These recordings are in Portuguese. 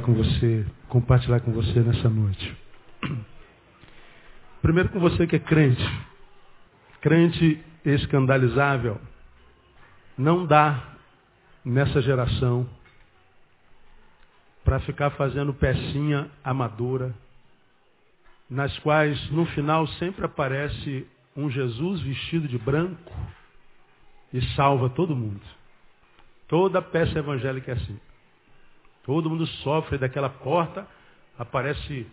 com você, compartilhar com você nessa noite. Primeiro com você que é crente. Crente escandalizável. Não dá nessa geração para ficar fazendo pecinha amadora, nas quais no final sempre aparece um Jesus vestido de branco e salva todo mundo. Toda peça evangélica é assim. Todo mundo sofre daquela porta, aparece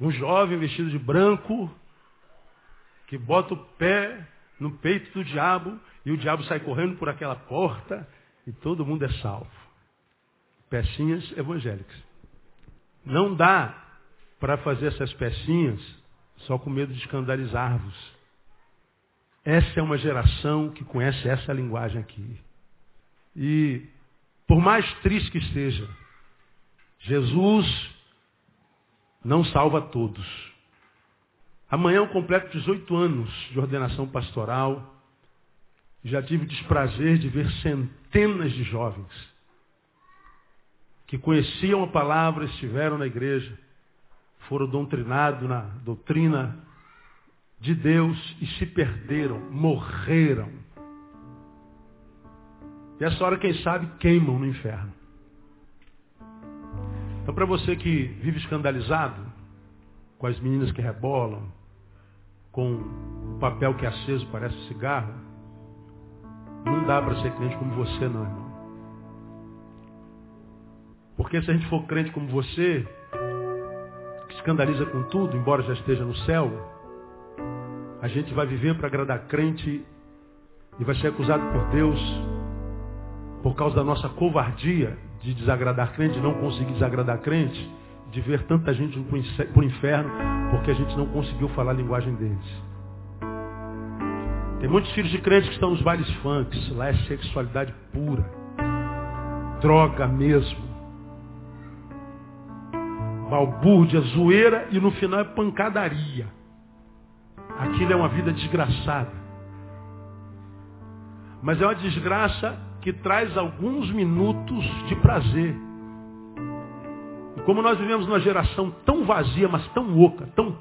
um jovem vestido de branco, que bota o pé no peito do diabo, e o diabo sai correndo por aquela porta, e todo mundo é salvo. Pecinhas evangélicas. Não dá para fazer essas pecinhas só com medo de escandalizar-vos. Essa é uma geração que conhece essa linguagem aqui. E por mais triste que esteja, Jesus não salva todos. Amanhã eu completo 18 anos de ordenação pastoral. Já tive o desprazer de ver centenas de jovens que conheciam a palavra, estiveram na igreja, foram doutrinados na doutrina de Deus e se perderam, morreram e essa hora, quem sabe, queimam no inferno. Então, para você que vive escandalizado com as meninas que rebolam, com o papel que é aceso parece cigarro, não dá para ser crente como você, não, irmão. Porque se a gente for crente como você, que escandaliza com tudo, embora já esteja no céu, a gente vai viver para agradar crente e vai ser acusado por Deus por causa da nossa covardia de desagradar crente, de não conseguir desagradar crente, de ver tanta gente para o inferno, porque a gente não conseguiu falar a linguagem deles. Tem muitos filhos de crentes que estão nos bailes funks, lá é sexualidade pura, droga mesmo, balbúrdia, zoeira e no final é pancadaria. Aquilo é uma vida desgraçada. Mas é uma desgraça que traz alguns minutos de prazer. E como nós vivemos numa geração tão vazia, mas tão oca, tão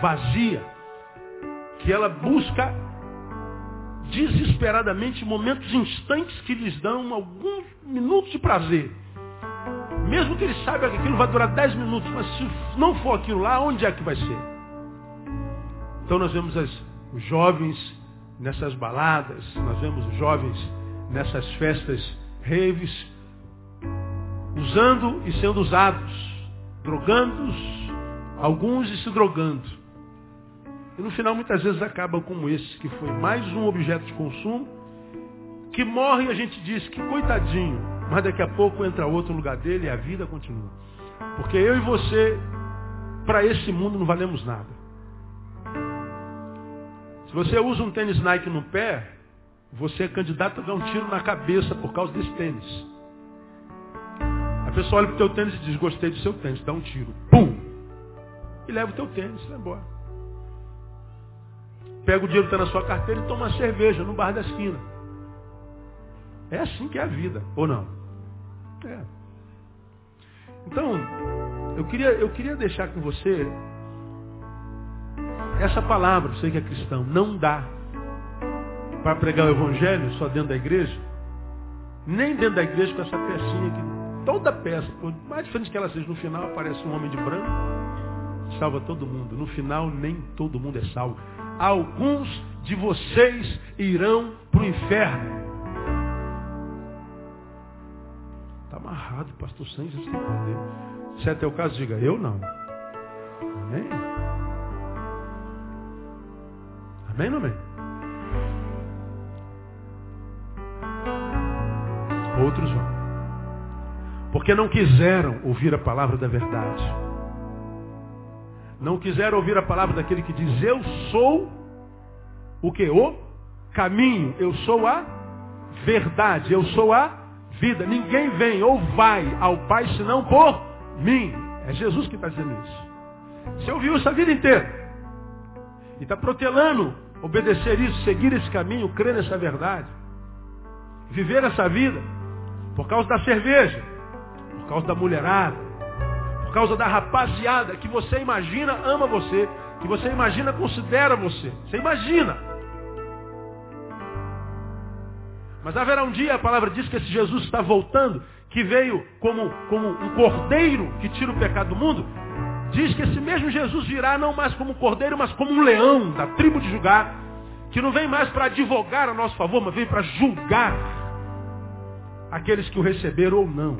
vazia, que ela busca desesperadamente momentos instantes que lhes dão alguns minutos de prazer. Mesmo que ele saiba que aquilo vai durar 10 minutos, mas se não for aquilo lá, onde é que vai ser? Então nós vemos as, os jovens nessas baladas, nós vemos os jovens nessas festas raves, usando e sendo usados, drogando alguns e se drogando. E no final muitas vezes acabam como esse, que foi mais um objeto de consumo, que morre e a gente diz que coitadinho, mas daqui a pouco entra outro lugar dele e a vida continua. Porque eu e você, para esse mundo, não valemos nada. Se você usa um tênis Nike no pé, você é candidato a dar um tiro na cabeça por causa desse tênis. A pessoa olha para o teu tênis e diz, gostei do seu tênis, dá um tiro. Pum! E leva o teu tênis, vai embora. Pega o dinheiro que está na sua carteira e toma uma cerveja no bar da esquina. É assim que é a vida, ou não? É. Então, eu queria, eu queria deixar com você essa palavra, você que é cristão, não dá para pregar o evangelho só dentro da igreja, nem dentro da igreja com essa pecinha que toda peça, por mais diferente que ela seja, no final aparece um homem de branco, salva todo mundo. No final nem todo mundo é salvo. Alguns de vocês irão para o inferno. Está amarrado, pastor Santos, sem poder. Se é teu caso, diga, eu não. Amém? Amém ou não amém? Outros vão. Porque não quiseram ouvir a palavra da verdade. Não quiseram ouvir a palavra daquele que diz, eu sou o que? O caminho. Eu sou a verdade. Eu sou a vida. Ninguém vem ou vai ao Pai senão por mim. É Jesus que está dizendo isso. Você ouviu isso a vida inteira. E está protelando obedecer isso, seguir esse caminho, crer nessa verdade, viver essa vida, por causa da cerveja, por causa da mulherada, por causa da rapaziada que você imagina ama você, que você imagina considera você. Você imagina. Mas haverá um dia, a palavra diz que esse Jesus está voltando, que veio como, como um cordeiro que tira o pecado do mundo. Diz que esse mesmo Jesus virá não mais como cordeiro, mas como um leão da tribo de Judá, que não vem mais para advogar a nosso favor, mas vem para julgar aqueles que o receberam ou não.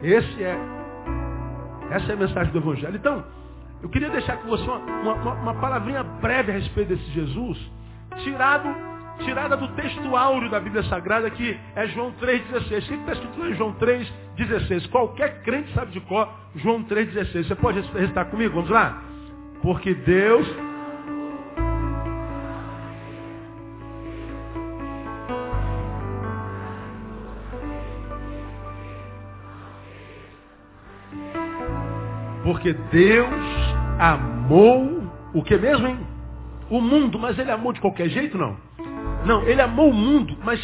Esse é, essa é a mensagem do Evangelho. Então, eu queria deixar com você uma, uma, uma palavrinha breve a respeito desse Jesus, tirado, tirada do texto áureo da Bíblia Sagrada, que é João 3,16. O que está escrito em João 3,16? Qualquer crente sabe de cor João 3,16. Você pode recitar comigo? Vamos lá? Porque Deus Porque Deus amou o que mesmo, hein? O mundo, mas ele amou de qualquer jeito, não? Não, ele amou o mundo, mas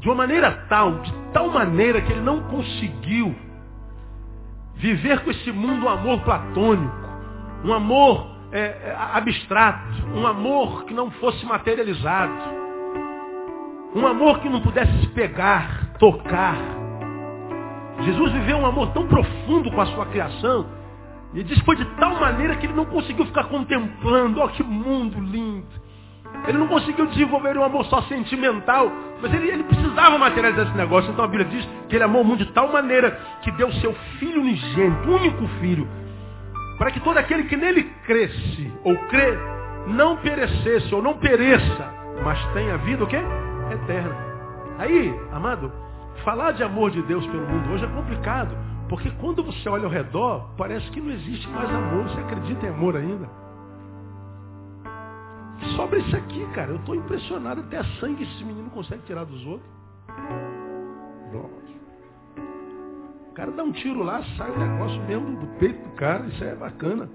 de uma maneira tal, de tal maneira que ele não conseguiu viver com esse mundo um amor platônico, um amor é, é abstrato, um amor que não fosse materializado, um amor que não pudesse se pegar, tocar. Jesus viveu um amor tão profundo com a sua criação e diz foi de tal maneira que ele não conseguiu ficar contemplando, oh, que mundo lindo. Ele não conseguiu desenvolver um amor só sentimental, mas ele, ele precisava materializar esse negócio. Então a Bíblia diz que ele amou o mundo de tal maneira que deu seu filho unigênito, único filho, para que todo aquele que nele cresce ou crê, não perecesse ou não pereça, mas tenha vida o quê? Eterna. Aí, amado, falar de amor de Deus pelo mundo hoje é complicado. Porque quando você olha ao redor, parece que não existe mais amor. Você acredita em amor ainda? Sobra isso aqui, cara. Eu estou impressionado. Até sangue esse menino consegue tirar dos outros. O cara dá um tiro lá, sai o negócio mesmo do peito do cara. Isso é bacana.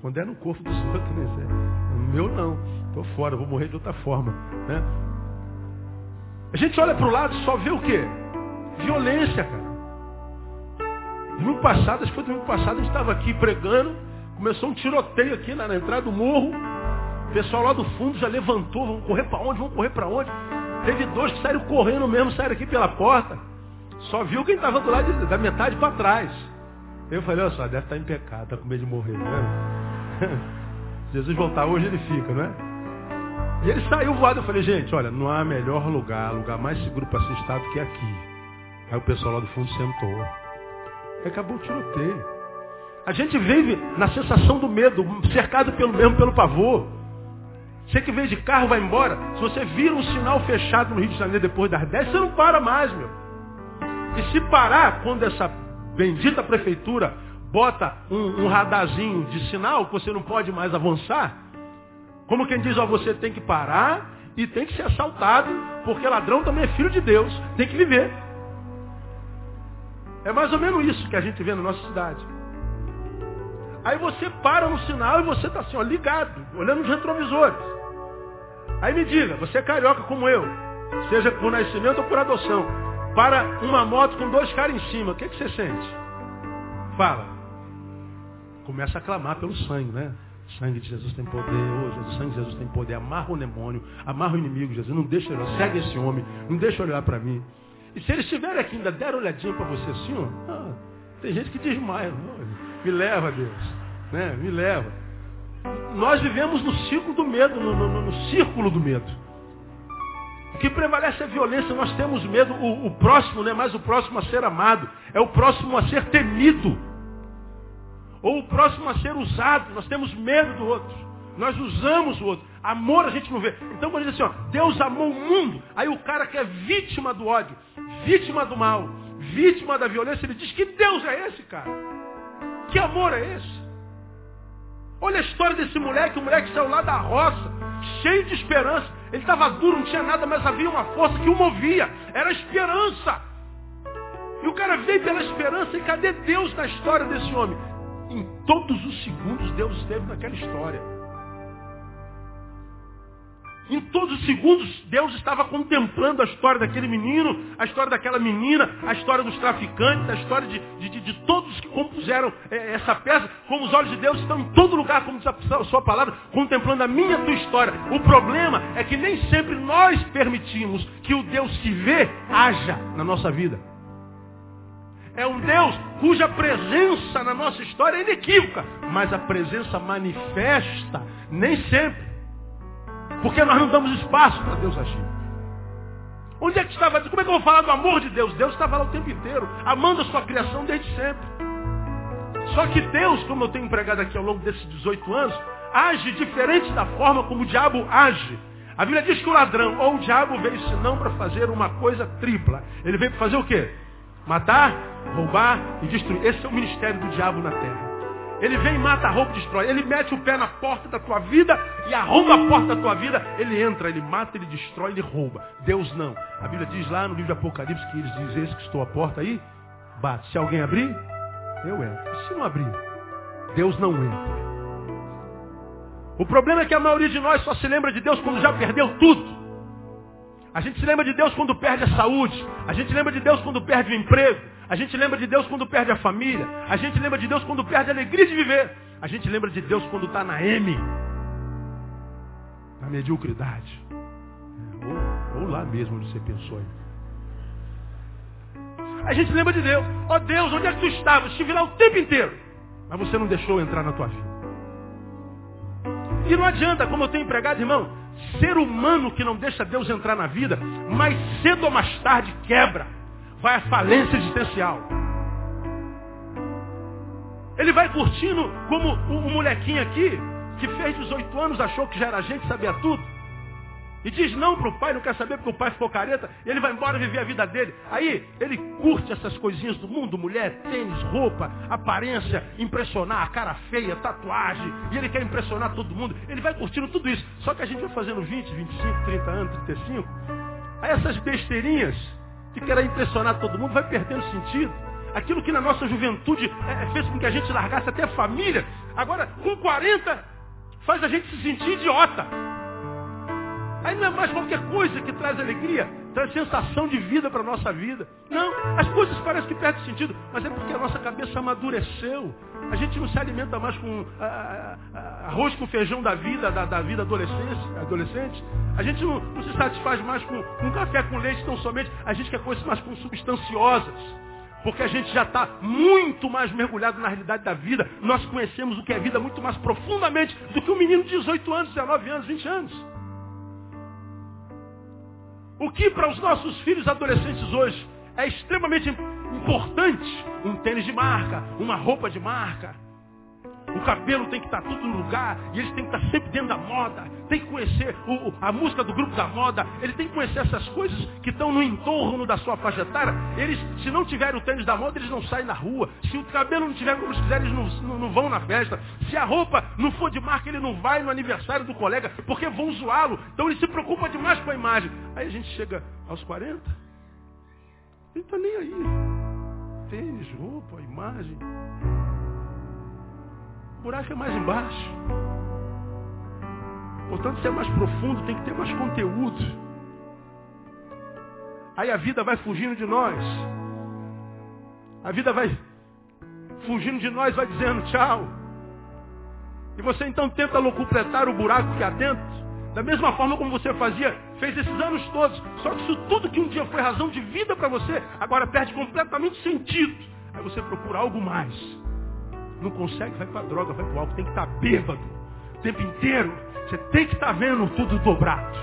Quando é no corpo dos outros, né? É, meu não. Estou fora, vou morrer de outra forma. Né? A gente olha para o lado e só vê o quê? Violência, cara. Domingo passado, acho que foi domingo passado, a gente estava aqui pregando, começou um tiroteio aqui na, na, entrada do morro. Pessoal lá do fundo já levantou, vamos correr para onde? Vamos correr para onde? Teve dois que saíram correndo mesmo, saíram aqui pela porta. Só viu quem estava do lado de, da metade para trás. Eu falei, olha só, deve estar tá em pecado, está com medo de morrer, né? Jesus voltar hoje ele fica, não é? E ele saiu voado. Eu falei, gente, olha, não há melhor lugar, lugar mais seguro para ser estado que aqui. Aí o pessoal lá do fundo sentou. Acabou o tiroteio. A gente vive na sensação do medo, cercado pelo mesmo pelo pavor. Você que veio de carro vai embora. Se você vira um sinal fechado no Rio de Janeiro depois das 10, você não para mais, meu. E se parar, quando essa bendita prefeitura bota um, um de sinal que você não pode mais avançar, como quem diz, ó, você tem que parar e tem que ser assaltado, porque ladrão também é filho de Deus, tem que viver. É mais ou menos isso que a gente vê na nossa cidade. Aí você para no sinal e você está assim, ó, ligado, olhando os retrovisores. Aí me diga, você é carioca como eu, seja por nascimento ou por adoção, para uma moto com dois caras em cima, o que, que você sente? Fala. Começa a clamar pelo sangue, né? Sangue de Jesus tem poder, oh, Jesus, o sangue de Jesus tem poder, amarra o demônio, amarra o inimigo, Jesus, não deixa ele, segue esse homem, não deixa olhar para mim. E se eles estiverem aqui ainda deram olhadinha para você assim, ó, ah, tem gente que desmaia. Me leva, Deus. Né? Me leva. Nós vivemos no ciclo do medo, no, no, no círculo do medo. O que prevalece é a violência, nós temos medo, o, o próximo não é mais o próximo a ser amado, é o próximo a ser temido. Ou o próximo a ser usado, nós temos medo do outro. Nós usamos o outro. Amor a gente não vê. Então quando diz assim, ó, Deus amou o mundo, aí o cara que é vítima do ódio, vítima do mal, vítima da violência, ele diz que Deus é esse, cara? Que amor é esse? Olha a história desse moleque, o moleque saiu lá da roça, cheio de esperança. Ele estava duro, não tinha nada, mas havia uma força que o movia. Era a esperança. E o cara veio pela esperança, e cadê Deus na história desse homem? Em todos os segundos Deus esteve naquela história. Em todos os segundos, Deus estava contemplando a história daquele menino, a história daquela menina, a história dos traficantes, a história de, de, de todos que compuseram é, essa peça. Como os olhos de Deus estão em todo lugar, como diz a sua palavra, contemplando a minha tua história. O problema é que nem sempre nós permitimos que o Deus que vê haja na nossa vida. É um Deus cuja presença na nossa história é inequívoca, mas a presença manifesta nem sempre. Porque nós não damos espaço para Deus agir. Onde é que estava? Como é que eu vou falar do amor de Deus? Deus estava lá o tempo inteiro, amando a sua criação desde sempre. Só que Deus, como eu tenho empregado aqui ao longo desses 18 anos, age diferente da forma como o diabo age. A Bíblia diz que o ladrão ou o diabo veio senão para fazer uma coisa tripla. Ele veio para fazer o quê? Matar, roubar e destruir. Esse é o ministério do diabo na terra. Ele vem, mata, rouba, destrói. Ele mete o pé na porta da tua vida e arromba a porta da tua vida. Ele entra, ele mata, ele destrói, ele rouba. Deus não. A Bíblia diz lá no livro de Apocalipse que eles dizem, esse que estou à porta aí, bate. Se alguém abrir, eu entro. E se não abrir, Deus não entra. O problema é que a maioria de nós só se lembra de Deus quando já perdeu tudo. A gente se lembra de Deus quando perde a saúde. A gente lembra de Deus quando perde o emprego. A gente lembra de Deus quando perde a família. A gente lembra de Deus quando perde a alegria de viver. A gente lembra de Deus quando está na M. Na mediocridade. É, ou, ou, lá mesmo onde você pensou. A gente lembra de Deus. Ó oh, Deus, onde é que tu estava? Estive lá o tempo inteiro. Mas você não deixou entrar na tua vida. E não adianta, como eu tenho empregado, irmão, ser humano que não deixa Deus entrar na vida, mais cedo ou mais tarde quebra vai à falência existencial. Ele vai curtindo como o, molequinho aqui, que fez 18 anos, achou que já era gente, sabia tudo. E diz não para o pai, não quer saber porque o pai ficou careta, e ele vai embora viver a vida dele. Aí ele curte essas coisinhas do mundo, mulher, tênis, roupa, aparência, impressionar, a cara feia, tatuagem, e ele quer impressionar todo mundo. Ele vai curtindo tudo isso. Só que a gente vai fazendo 20, 25, 30 anos, 35. Aí essas besteirinhas que quer impressionar todo mundo, vai perdendo sentido. Aquilo que na nossa juventude é, é, fez com que a gente largasse até a família, agora com 40 faz a gente se sentir idiota. Aí não é mais qualquer coisa que traz alegria, traz sensação de vida para a nossa vida. Não, as coisas parecem que perdem sentido, mas é porque a nossa cabeça amadureceu. A gente não se alimenta mais com a, a, arroz com feijão da vida, da, da vida adolescente, adolescente. A gente não, não, se satisfaz mais com, com café com leite tão somente. A gente quer coisas mais consubstanciosas. Porque a gente já está muito mais mergulhado na realidade da vida. Nós conhecemos o que é vida muito mais profundamente do que um menino de 18 anos, 19 anos, 20 anos. O que para os nossos filhos adolescentes hoje é extremamente importante, um tênis de marca, uma roupa de marca. O cabelo tem que estar tudo no lugar e eles têm que estar sempre dentro da moda. Tem que conhecer o, a música do grupo da moda. Ele tem que conhecer essas coisas que estão no entorno da sua faixa etária. Eles, se não tiverem o tênis da moda, eles não saem na rua. Se o cabelo não tiver como eles quiserem, eles não, não, não vão na festa. Se a roupa não for de marca, ele não vai no aniversário do colega, porque vão zoá-lo. Então ele se preocupa demais com a imagem. Aí a gente chega aos 40, ele está nem aí. Tênis, roupa, imagem. Buraco é mais embaixo. Portanto, se é mais profundo, tem que ter mais conteúdo. Aí a vida vai fugindo de nós. A vida vai fugindo de nós, vai dizendo tchau. E você então tenta locupletar o buraco que há dentro. Da mesma forma como você fazia, fez esses anos todos. Só que isso tudo que um dia foi razão de vida para você, agora perde completamente sentido. Aí você procura algo mais. Não consegue, vai para droga, vai para álcool. Tem que estar tá bêbado o tempo inteiro. Você tem que estar tá vendo tudo dobrado.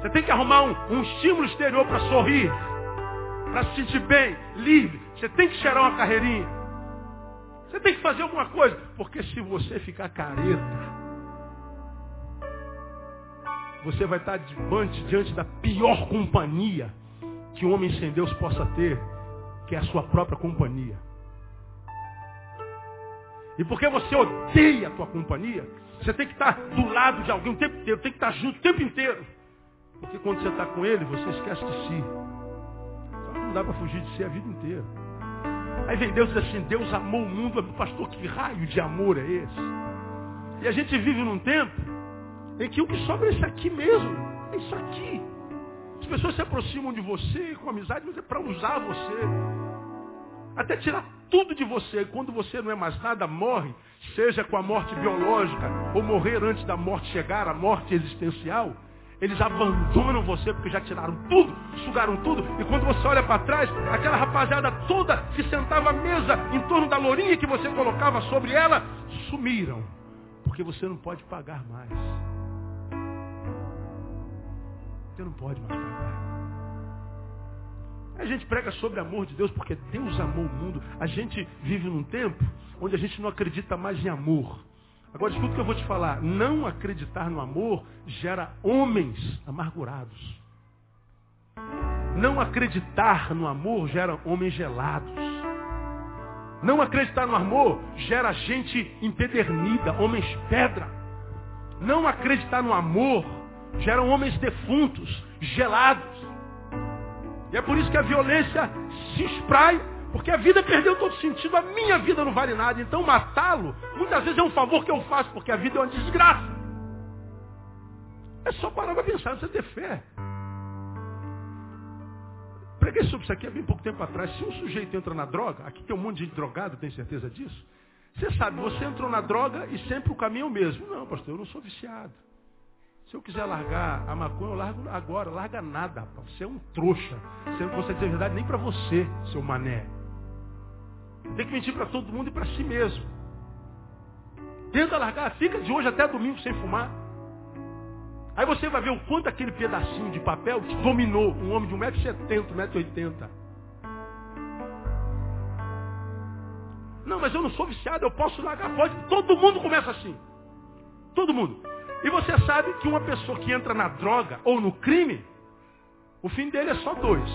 Você tem que arrumar um, um estímulo exterior para sorrir, para se sentir bem, livre. Você tem que cheirar uma carreirinha. Você tem que fazer alguma coisa. Porque se você ficar careta, você vai estar diante, diante da pior companhia que um homem sem Deus possa ter, que é a sua própria companhia. E porque você odeia a tua companhia, você tem que estar do lado de alguém o tempo inteiro, tem que estar junto o tempo inteiro. Porque quando você está com ele, você esquece de si. Então não dá para fugir de si a vida inteira. Aí vem Deus e diz assim, Deus amou o mundo, pastor, que raio de amor é esse? E a gente vive num tempo em que o que sobra é isso aqui mesmo. É isso aqui. As pessoas se aproximam de você com amizade, mas é para usar você. Até tirar tudo de você. Quando você não é mais nada, morre, seja com a morte biológica ou morrer antes da morte chegar, a morte existencial. Eles abandonam você porque já tiraram tudo, sugaram tudo. E quando você olha para trás, aquela rapaziada toda que sentava à mesa em torno da lourinha que você colocava sobre ela, sumiram. Porque você não pode pagar mais. Você não pode mais pagar. A gente prega sobre amor de Deus porque Deus amou o mundo. A gente vive num tempo onde a gente não acredita mais em amor. Agora escuta o que eu vou te falar. Não acreditar no amor gera homens amargurados. Não acreditar no amor gera homens gelados. Não acreditar no amor gera gente empedernida, homens pedra. Não acreditar no amor gera homens defuntos, gelados. E é por isso que a violência se espraia porque a vida perdeu todo sentido, a minha vida não vale nada. Então matá-lo, muitas vezes é um favor que eu faço, porque a vida é uma desgraça. É só parar para pensar, você ter fé. Preguei sobre isso aqui há bem pouco tempo atrás. Se um sujeito entra na droga, aqui tem um monte de drogado, tem certeza disso? Você sabe, você entrou na droga e sempre o caminho é o mesmo. Não, pastor, eu não sou viciado. Se eu quiser largar a maconha, eu largo agora. Larga nada, rapaz. Você é um trouxa. Você não consegue dizer a verdade nem para você, seu mané. Tem que mentir para todo mundo e para si mesmo. Tenta largar, fica de hoje até domingo sem fumar. Aí você vai ver o quanto aquele pedacinho de papel te dominou um homem de 1,70m, 1,80m. Não, mas eu não sou viciado, eu posso largar. Pode. Todo mundo começa assim. Todo mundo. E você sabe que uma pessoa que entra na droga ou no crime, o fim dele é só dois.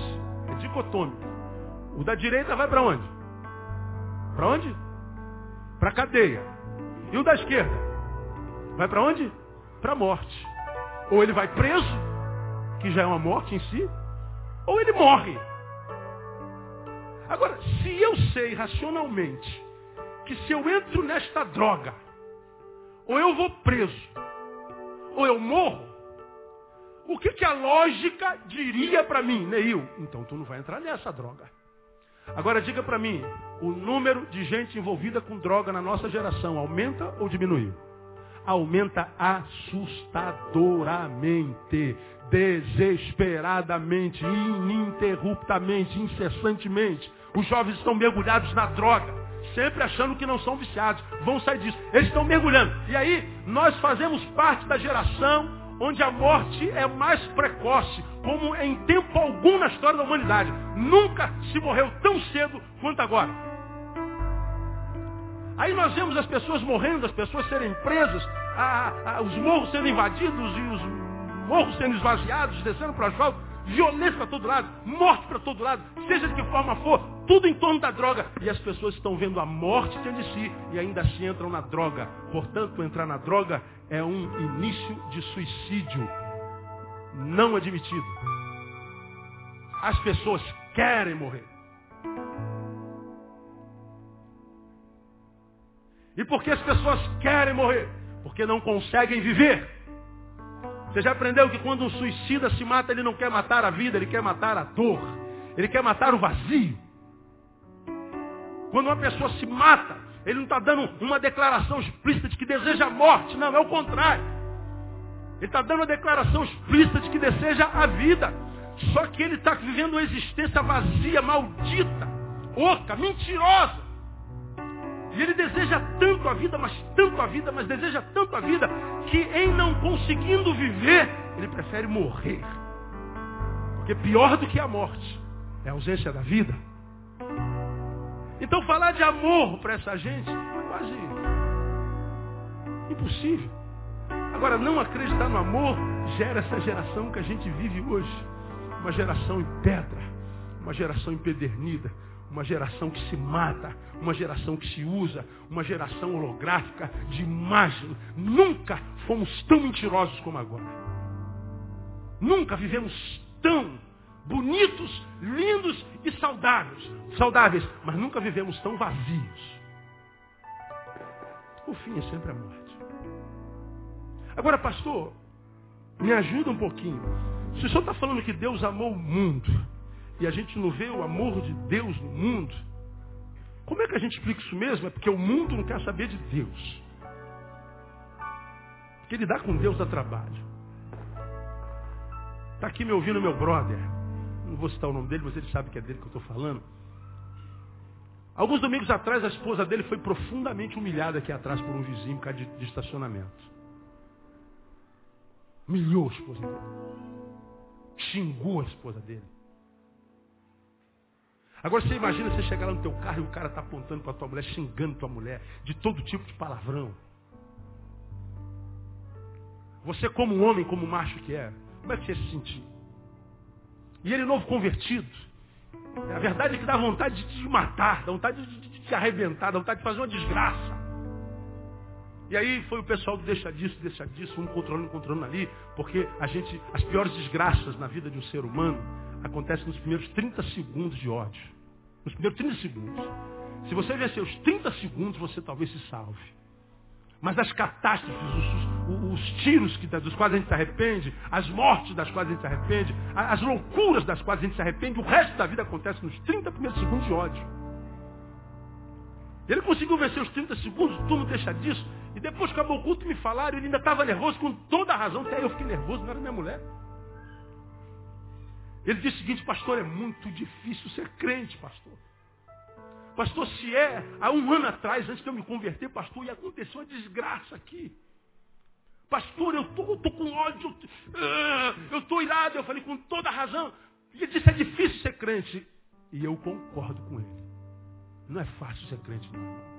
É dicotômico. O da direita vai para onde? Para onde? Para cadeia. E o da esquerda? Vai para onde? Para morte. Ou ele vai preso, que já é uma morte em si, ou ele morre. Agora, se eu sei racionalmente que se eu entro nesta droga, ou eu vou preso, ou eu morro, o que, que a lógica diria para mim, Neil? Então tu não vai entrar nessa droga. Agora diga para mim, o número de gente envolvida com droga na nossa geração aumenta ou diminuiu? Aumenta assustadoramente, desesperadamente, ininterruptamente, incessantemente. Os jovens estão mergulhados na droga, sempre achando que não são viciados, vão sair disso. Eles estão mergulhando. E aí, nós fazemos parte da geração onde a morte é mais precoce, como em tempo algum na história da humanidade. Nunca se morreu tão cedo quanto agora. Aí nós vemos as pessoas morrendo, as pessoas serem presas, a, a, os morros sendo invadidos e os morros sendo esvaziados, descendo para o asfalto, violência para todo lado, morte para todo lado, seja de que forma for, tudo em torno da droga. E as pessoas estão vendo a morte diante de si e ainda assim entram na droga. Portanto, entrar na droga é um início de suicídio não admitido. As pessoas querem morrer. E por que as pessoas querem morrer? Porque não conseguem viver. Você já aprendeu que quando um suicida se mata, ele não quer matar a vida, ele quer matar a dor. Ele quer matar o vazio. Quando uma pessoa se mata, ele não está dando uma declaração explícita de que deseja a morte. Não, é o contrário. Ele está dando uma declaração explícita de que deseja a vida. Só que ele está vivendo uma existência vazia, maldita, oca, mentirosa. E ele deseja tanto a vida, mas tanto a vida, mas deseja tanto a vida, que em não conseguindo viver, ele prefere morrer. Porque pior do que a morte é a ausência da vida. Então falar de amor para essa gente é quase impossível. Agora, não acreditar no amor gera essa geração que a gente vive hoje. Uma geração em pedra, uma geração empedernida, uma geração que se mata, uma geração que se usa, uma geração holográfica de imagem. Nunca fomos tão mentirosos como agora. Nunca vivemos tão bonitos, lindos e saudáveis. Saudáveis, mas nunca vivemos tão vazios. O fim é sempre a morte. Agora, pastor, Me ajuda um pouquinho. Se o senhor está falando que Deus amou o mundo e a gente não vê o amor de Deus no mundo, como é que a gente explica isso mesmo? É porque o mundo não quer saber de Deus. Porque lidar com Deus dá trabalho. Está aqui me ouvindo meu brother. Não vou citar o nome dele, mas ele sabe que é dele que eu estou falando. Alguns domingos atrás, a esposa dele foi profundamente humilhada aqui atrás por um vizinho por causa de, de estacionamento. Humilhou a esposa dele. Xingou a esposa dele. Agora você imagina você chegar lá no teu carro e o cara está apontando para tua mulher, xingando tua mulher, de todo tipo de palavrão. Você como um homem, como um macho que é, como é que você se sentir? E ele novo convertido. A verdade é que dá vontade de te matar, dá vontade de te arrebentar, dá vontade de fazer uma desgraça. E aí foi o pessoal do deixa disso, deixa disso, um controlando, controlando ali, porque a gente, as piores desgraças na vida de um ser humano acontecem nos primeiros 30 segundos de ódio. Nos primeiros 30 segundos. Se você vencer os 30 segundos, você talvez se salve. Mas as catástrofes, os, os tiros que, dos quais a gente se arrepende, as mortes das quais a gente se arrepende, as loucuras das quais a gente se arrepende, o resto da vida acontece nos 30 primeiros segundos de ódio. Ele conseguiu vencer os 30 segundos, tu não deixa disso. E depois que acabou o culto me falaram, ele ainda estava nervoso com toda a razão, até eu fiquei nervoso, não era minha mulher. Ele disse o seguinte, pastor, é muito difícil ser crente, pastor. Pastor, se é, há um ano atrás, antes de eu me converter, pastor, ia acontecer uma desgraça aqui. Pastor, eu tô, tô com ódio, eu uh, irado. Eu falei, com toda razão. E ele disse, é difícil ser crente. E eu concordo com ele. Não é fácil ser crente, não.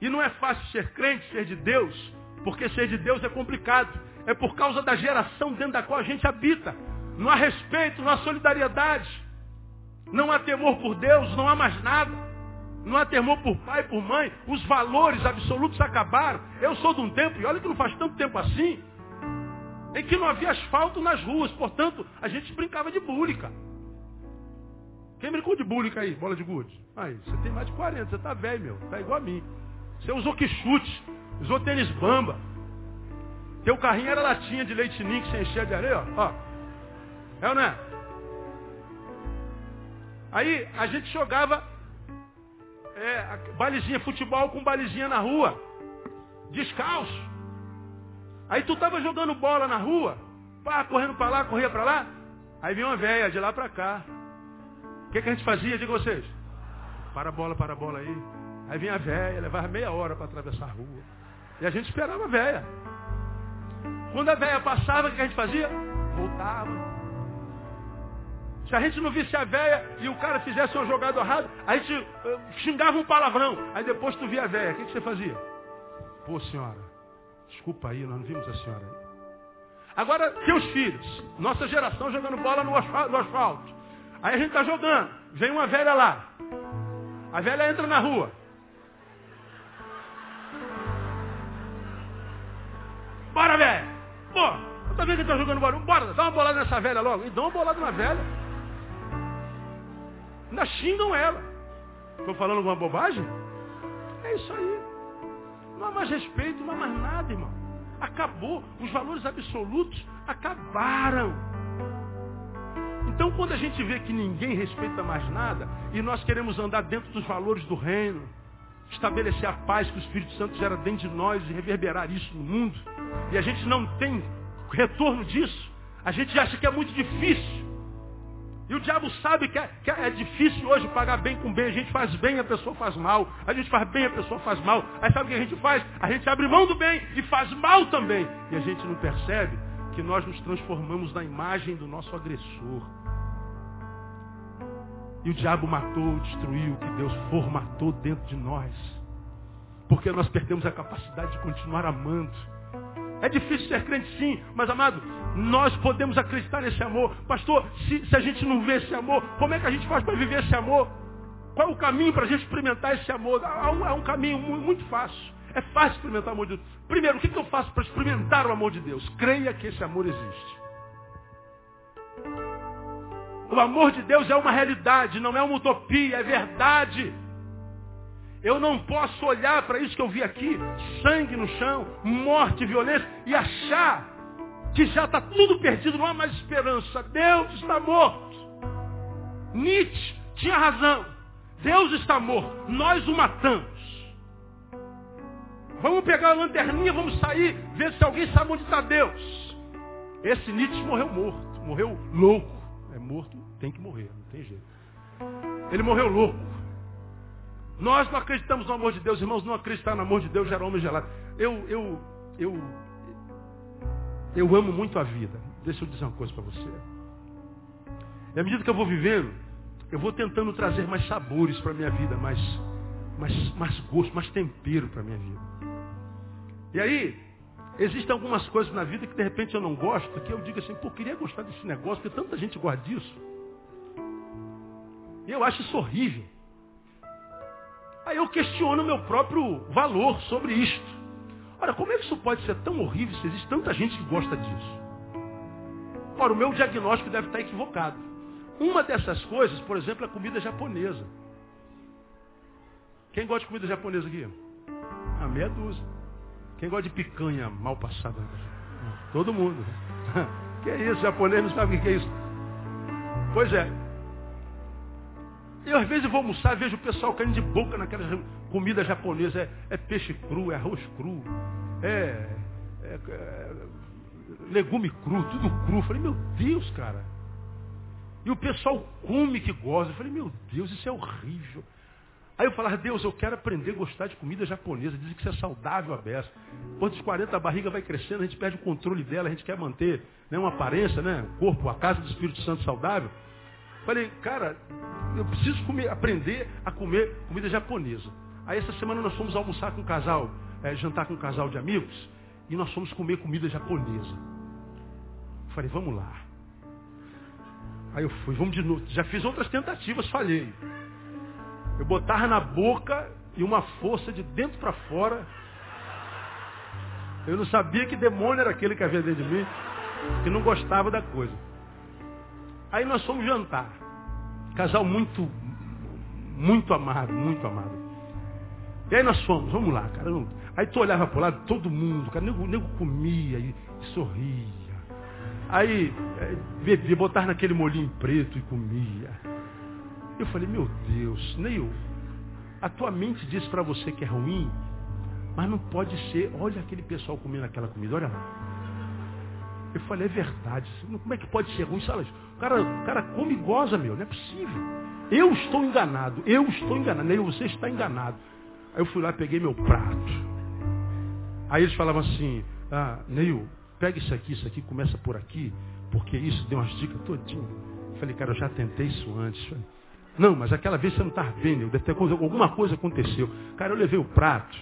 E não é fácil ser crente, ser de Deus, porque ser de Deus é complicado. É por causa da geração dentro da qual a gente habita. Não há respeito, não há solidariedade. Não há temor por Deus, não há mais nada. Não há temor por pai, por mãe. Os valores absolutos acabaram. Eu sou de um tempo, e olha que não faz tanto tempo assim, em que não havia asfalto nas ruas. Portanto, a gente brincava de búlica. Quem brincou de búlica aí? Bola de gude? Aí, você tem mais de 40, você tá velho, meu. Tá igual a mim. Você usou que chute, usou tênis bamba. Teu carrinho era latinha de leite ninho que você enchia de areia, ó. É ou não é? Aí a gente jogava é, balizinha, futebol com balizinha na rua, descalço. Aí tu tava jogando bola na rua, pá, correndo para lá, corria para lá. Aí vinha uma velha de lá para cá. O que, que a gente fazia, diga vocês? Para a bola, para a bola aí. Aí vinha a velha, levava meia hora para atravessar a rua. E a gente esperava a velha. Quando a velha passava, o que a gente fazia? Voltava. Se a gente não visse a véia e o cara fizesse uma jogada errada, a gente uh, xingava um palavrão. Aí depois tu via a véia, o que, que você fazia? Pô, senhora, desculpa aí, nós não vimos a senhora. Agora, teus filhos, nossa geração jogando bola no asfalto. No asfalto. Aí a gente está jogando, vem uma velha lá. A velha entra na rua. Bora, velho! Pô, tá vendo que tá jogando bola? Bora, dá uma bolada nessa velha logo. E dá uma bolada na velha. Ainda xingam ela. Estou falando alguma bobagem? É isso aí. Não há mais respeito, não há mais nada, irmão. Acabou. Os valores absolutos acabaram. Então, quando a gente vê que ninguém respeita mais nada, e nós queremos andar dentro dos valores do reino, estabelecer a paz que o Espírito Santo gera dentro de nós e reverberar isso no mundo, e a gente não tem retorno disso, a gente acha que é muito difícil. E o diabo sabe que é, que é, difícil hoje pagar bem com bem. A gente faz bem, a pessoa faz mal. A gente faz bem, a pessoa faz mal. Aí sabe o que a gente faz? A gente abre mão do bem e faz mal também. E a gente não percebe que nós nos transformamos na imagem do nosso agressor. E o diabo matou, destruiu o que Deus formatou dentro de nós. Porque nós perdemos a capacidade de continuar amando. É difícil ser crente sim, mas amado, nós podemos acreditar nesse amor. Pastor, se, se a gente não vê esse amor, como é que a gente faz para viver esse amor? Qual é o caminho para a gente experimentar esse amor? Há um, há um caminho muito, fácil. É fácil experimentar o amor de Deus. Primeiro, o que, que eu faço para experimentar o amor de Deus? Creia que esse amor existe. O amor de Deus é uma realidade, não é uma utopia, é verdade. Eu não posso olhar para isso que eu vi aqui, sangue no chão, morte, violência, e achar que já está tudo perdido, não há mais esperança. Deus está morto. Nietzsche tinha razão. Deus está morto. Nós o matamos. Vamos pegar a lanterninha, vamos sair, ver se alguém sabe onde está Deus. Esse Nietzsche morreu morto, morreu louco. É morto, tem que morrer, não tem jeito. Ele morreu louco. Nós não acreditamos no amor de Deus, irmãos, não acreditar no amor de Deus gera homem gelado. Eu, eu, eu, eu amo muito a vida. Deixa eu dizer uma coisa para você. E à medida que eu vou vivendo, eu vou tentando trazer mais sabores para a minha vida, mais, mais, mais gosto, mais tempero para a minha vida. E aí, existem algumas coisas na vida que de repente eu não gosto, que eu digo assim, pô, queria gostar desse negócio, porque tanta gente gosta disso. Eu acho isso horrível. Aí eu questiono o meu próprio valor sobre isto. Ora, como é que isso pode ser tão horrível se existe tanta gente que gosta disso? Ora, o meu diagnóstico deve estar equivocado. Uma dessas coisas, por exemplo, é a comida japonesa. Quem gosta de comida japonesa aqui? A meia dúzia. Quem gosta de picanha mal passada? Todo mundo. Que é isso? japonês não sabe o que é isso. Pois é. Eu às vezes vou almoçar, vejo o pessoal caindo de boca naquelas comida japonesa. É, é peixe cru, é arroz cru, é, é, é, legume cru, tudo cru. Eu falei, meu Deus, cara. E o pessoal come que gosta. Eu falei, meu Deus, isso é horrível. Aí eu falava, Deus, eu quero aprender a gostar de comida japonesa. Dizem que isso é saudável a beça. Depois dos 40 a barriga vai crescendo, a gente perde o controle dela, a gente quer manter né, uma aparência, né? corpo, a casa do Espírito Santo saudável. Falei, cara, eu preciso comer, aprender a comer comida japonesa. Aí essa semana nós fomos almoçar com um casal, é, jantar com um casal de amigos, e nós fomos comer comida japonesa. Falei, vamos lá. Aí eu fui, vamos de novo. Já fiz outras tentativas, falhei. Eu botava na boca e uma força de dentro para fora. Eu não sabia que demônio era aquele que havia dentro de mim, que não gostava da coisa. Aí nós fomos jantar. Casal muito, muito amado, muito amado. E aí nós fomos, vamos lá, cara. Aí tu olhava para o lado, todo mundo, cara, nego, nego comia e, e sorria. Aí é, bebia, botar naquele molinho preto e comia. Eu falei, meu Deus, Neil, a tua mente diz para você que é ruim, mas não pode ser. Olha aquele pessoal comendo aquela comida, olha lá. Eu falei, é verdade. Como é que pode ser ruim? O cara, o cara come e goza, meu, não é possível. Eu estou enganado, eu estou enganado. Neil, você está enganado. Aí eu fui lá, peguei meu prato. Aí eles falavam assim, ah, Neil, pega isso aqui, isso aqui, começa por aqui, porque isso deu umas dicas todinho. Eu falei, cara, eu já tentei isso antes. Não, mas aquela vez você não estava vendo, deve ter coisa, alguma coisa aconteceu. Cara, eu levei o prato.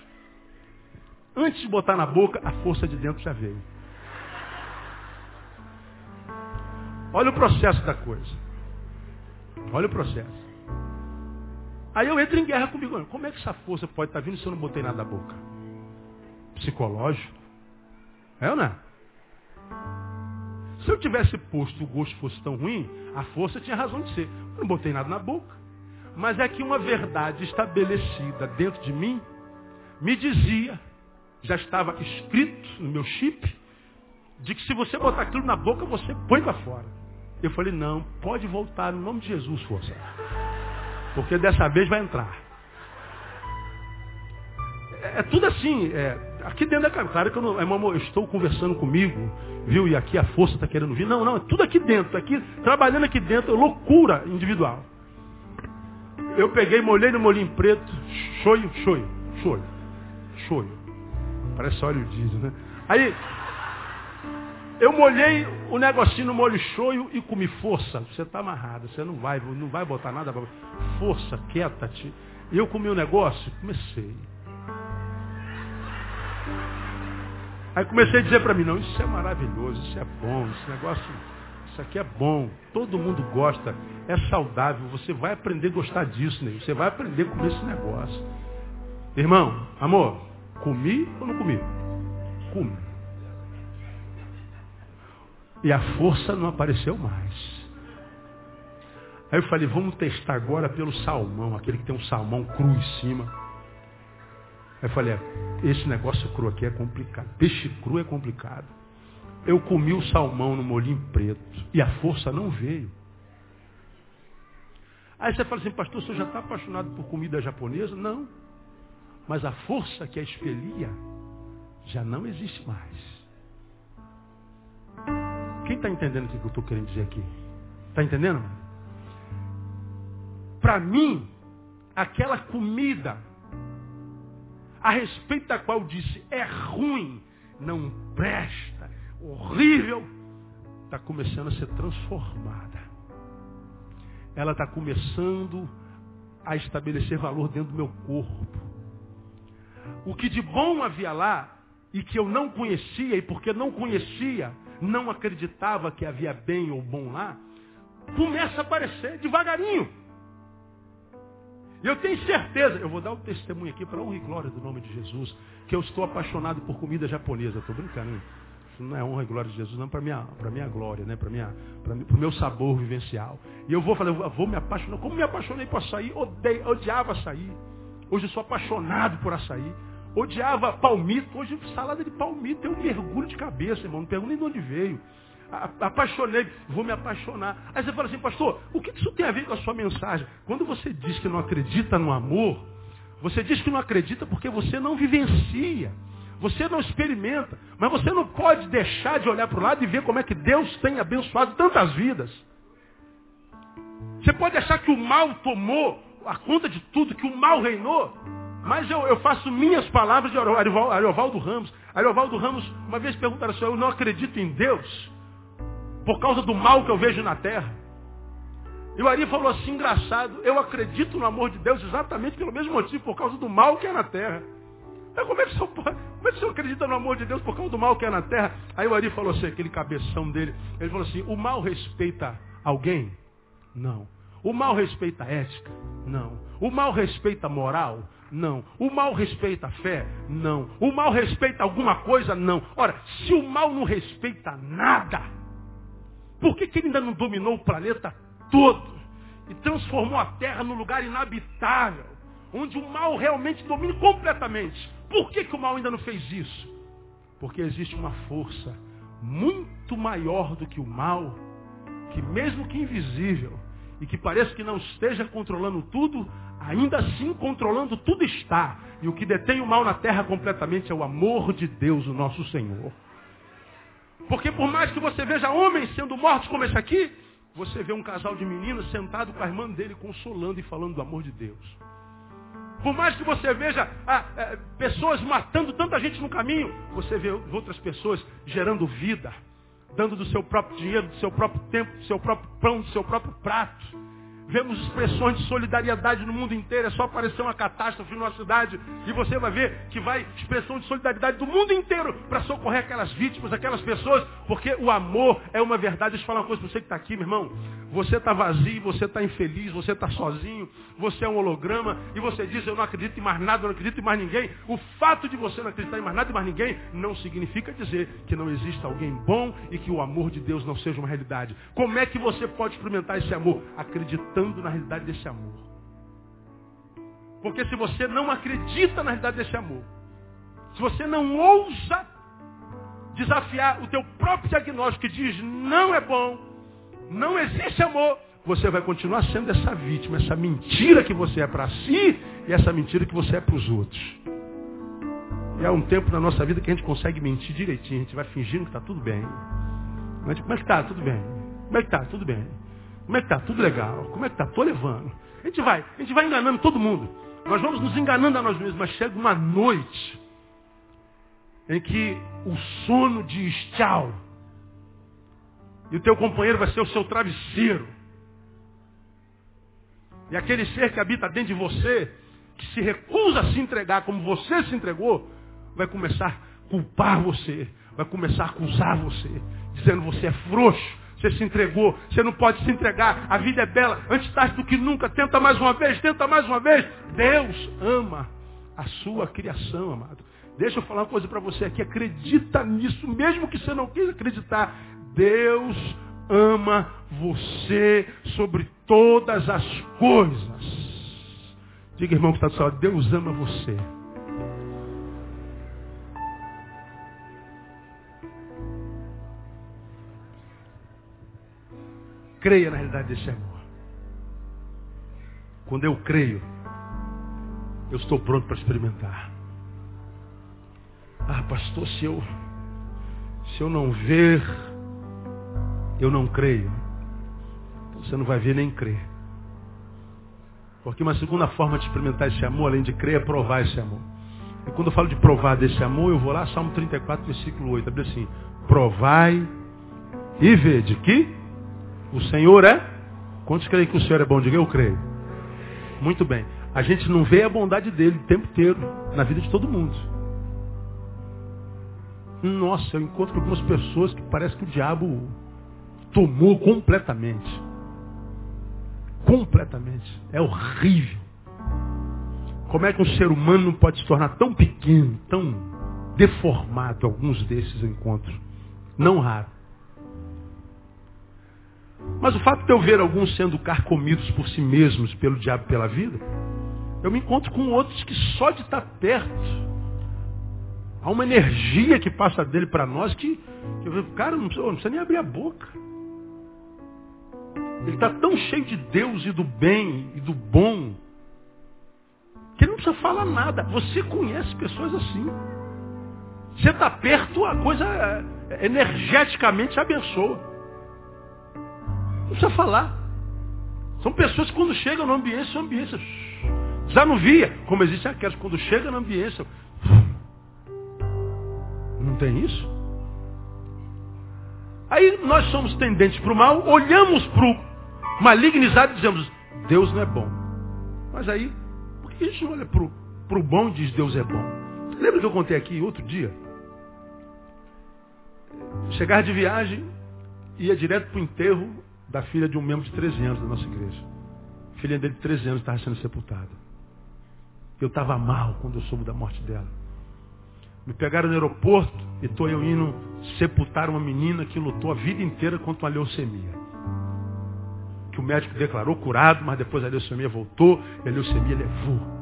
Antes de botar na boca, a força de dentro já veio. Olha o processo da coisa. Olha o processo. Aí eu entro em guerra comigo. Como é que essa força pode estar vindo se eu não botei nada na boca? Psicológico. É ou não é? Se eu tivesse posto o gosto fosse tão ruim, a força tinha razão de ser. Eu não botei nada na boca. Mas é que uma verdade estabelecida dentro de mim me dizia, já estava escrito no meu chip, de que se você botar aquilo na boca, você põe para fora. Eu falei, não, pode voltar no nome de Jesus, força. Porque dessa vez vai entrar. É, é tudo assim, é, aqui dentro da cabeça. Claro que eu não, é, eu estou conversando comigo, viu? E aqui a força está querendo vir. Não, não, é tudo aqui dentro. Aqui, trabalhando aqui dentro, é loucura individual. Eu peguei, molhei no molinho preto, choio, choio, choio, choio. Parece óleo diesel, né? Aí, eu molhei o negocinho no molho choio e comi força. Você está amarrado, você não vai, não vai botar nada para Força, quieta-te. Eu comi o negócio, comecei. Aí comecei a dizer para mim, não, isso é maravilhoso, isso é bom, esse negócio, isso aqui é bom, todo mundo gosta, é saudável, você vai aprender a gostar disso, né? você vai aprender a comer esse negócio. Irmão, amor, comi ou não comi? Comi. E a força não apareceu mais. Aí eu falei, vamos testar agora pelo salmão, aquele que tem um salmão cru em cima. Eu falei, é, esse negócio cru aqui é complicado. Peixe cru é complicado. Eu comi o salmão no molinho preto e a força não veio. Aí você fala assim, pastor, você já está apaixonado por comida japonesa? Não. Mas a força que a expelia já não existe mais. Quem está entendendo o que eu estou querendo dizer aqui? Está entendendo? Para mim, aquela comida a respeito da qual disse é ruim, não presta, horrível, está começando a ser transformada. Ela está começando a estabelecer valor dentro do meu corpo. O que de bom havia lá e que eu não conhecia, e porque não conhecia, não acreditava que havia bem ou bom lá, começa a aparecer devagarinho. E eu tenho certeza, eu vou dar o um testemunho aqui para honra e glória do nome de Jesus, que eu estou apaixonado por comida japonesa. Estou brincando? Isso não é honra e glória de Jesus, não para minha, para minha glória, né? Para minha, para o meu sabor vivencial. E eu vou falar, eu vou me apaixonar. Como me apaixonei por açaí, odeio, odiava açaí. Hoje eu sou apaixonado por açaí. Odiava palmito. Hoje salada de palmito um mergulho de cabeça, irmão. Não pergunto nem de onde veio. Apaixonei, vou me apaixonar. Aí você fala assim, pastor, o que isso tem a ver com a sua mensagem? Quando você diz que não acredita no amor, você diz que não acredita porque você não vivencia. Você não experimenta. Mas você não pode deixar de olhar para o lado e ver como é que Deus tem abençoado tantas vidas. Você pode achar que o mal tomou a conta de tudo, que o mal reinou. Mas eu, eu faço minhas palavras de Ariovaldo Ramos. Ariovaldo Ramos uma vez perguntaram assim, eu não acredito em Deus por causa do mal que eu vejo na terra. E o Ari falou assim, engraçado, eu acredito no amor de Deus exatamente pelo mesmo motivo, por causa do mal que é na terra. Mas como é que o senhor, como é que o senhor acredita no amor de Deus por causa do mal que é na terra? Aí o Ari falou assim, aquele cabeção dele, ele falou assim, o mal respeita alguém? Não. O mal respeita a ética? Não. O mal respeita a moral? Não. O mal respeita a fé? Não. O mal respeita alguma coisa? Não. Ora, se o mal não respeita nada, por que, que ele ainda não dominou o planeta todo? E transformou a Terra num lugar inabitável, onde o mal realmente domina completamente. Por que, que o mal ainda não fez isso? Porque existe uma força muito maior do que o mal, que mesmo que invisível, e que parece que não esteja controlando tudo, ainda assim controlando tudo está. E o que detém o mal na terra completamente é o amor de Deus, o nosso Senhor. Porque por mais que você veja homens sendo mortos como esse aqui, você vê um casal de meninos sentado com a irmã dele consolando e falando do amor de Deus. Por mais que você veja ah, é, pessoas matando tanta gente no caminho, você vê outras pessoas gerando vida, dando do seu próprio dinheiro, do seu próprio tempo, do seu próprio pão, do seu próprio prato. Vemos expressões de solidariedade no mundo inteiro. É só aparecer uma catástrofe numa cidade e você vai ver que vai expressão de solidariedade do mundo inteiro para socorrer aquelas vítimas, aquelas pessoas, porque o amor é uma verdade. Deixa eu falar uma coisa para você que está aqui, meu irmão. Você está vazio, você está infeliz, você está sozinho, você é um holograma e você diz eu não acredito em mais nada, eu não acredito em mais ninguém. O fato de você não acreditar em mais nada e mais ninguém não significa dizer que não existe alguém bom e que o amor de Deus não seja uma realidade. Como é que você pode experimentar esse amor? Acreditando acreditando na realidade desse amor. Porque se você não acredita na realidade desse amor, se você não ousa desafiar o teu próprio diagnóstico que diz não é bom, não existe amor, você vai continuar sendo essa vítima, essa mentira que você é para si e essa mentira que você é para os outros. E há um tempo na nossa vida que a gente consegue mentir direitinho, a gente vai fingindo que está tudo bem. Mas como é que está? Tudo bem. Como é que está? Tudo bem. Como é que tá? Tudo legal. Como é que tá? Tô levando. A gente vai, a gente vai enganando todo mundo. Nós vamos nos enganando a nós mesmos, mas chega uma noite em que o sono diz tchau. E o teu companheiro vai ser o seu travesseiro. E aquele ser que habita dentro de você, que se recusa a se entregar como você se entregou, vai começar a culpar você, vai começar a acusar você, dizendo você é frouxo, você se entregou. Você não pode se entregar. A vida é bela. Antes tarde do que nunca. Tenta mais uma vez. Tenta mais uma vez. Deus ama a sua criação, amado. Deixa eu falar uma coisa para você aqui. Acredita nisso, mesmo que você não queira acreditar. Deus ama você sobre todas as coisas. Diga, irmão que está do seu lado, Deus ama você. Creia na realidade desse amor. Quando eu creio, eu estou pronto para experimentar. Ah, pastor, se eu, se eu não ver, eu não creio. Então você não vai ver nem crer. Porque uma segunda forma de experimentar esse amor, além de crer, é provar esse amor. E quando eu falo de provar desse amor, eu vou lá, Salmo 34, versículo 8. Abre assim, provai e vede que o Senhor é. Quantos creem que o Senhor é bom? Diga eu creio. Muito bem. A gente não vê a bondade dele o tempo inteiro na vida de todo mundo. Nossa, eu encontro algumas pessoas que parece que o diabo tomou completamente. Completamente. É horrível. Como é que um ser humano pode se tornar tão pequeno, tão deformado? Alguns desses eu encontro. Não raro. Mas o fato de eu ver alguns sendo carcomidos por si mesmos, pelo diabo e pela vida, eu me encontro com outros que só de estar perto, há uma energia que passa dele para nós que, que eu vejo, cara, não precisa, não precisa nem abrir a boca. Ele está tão cheio de Deus e do bem e do bom, que ele não precisa falar nada. Você conhece pessoas assim. Você está perto, a coisa é, energeticamente abençoa. Não precisa falar. São pessoas que quando chegam no ambiente, são ambiências Zanuvia, como existem aquelas, quando chega na ambiência. Não tem isso? Aí nós somos tendentes para o mal, olhamos para o malignizado e dizemos, Deus não é bom. Mas aí, por que a gente olha para o bom e diz Deus é bom? Lembra que eu contei aqui outro dia? Chegar de viagem, ia direto para o enterro da filha de um membro de 13 anos da nossa igreja. A filha dele de 13 anos estava sendo sepultada. Eu estava mal quando eu soube da morte dela. Me pegaram no aeroporto e estou eu indo sepultar uma menina que lutou a vida inteira contra uma leucemia. Que o médico declarou curado, mas depois a leucemia voltou e a leucemia levou.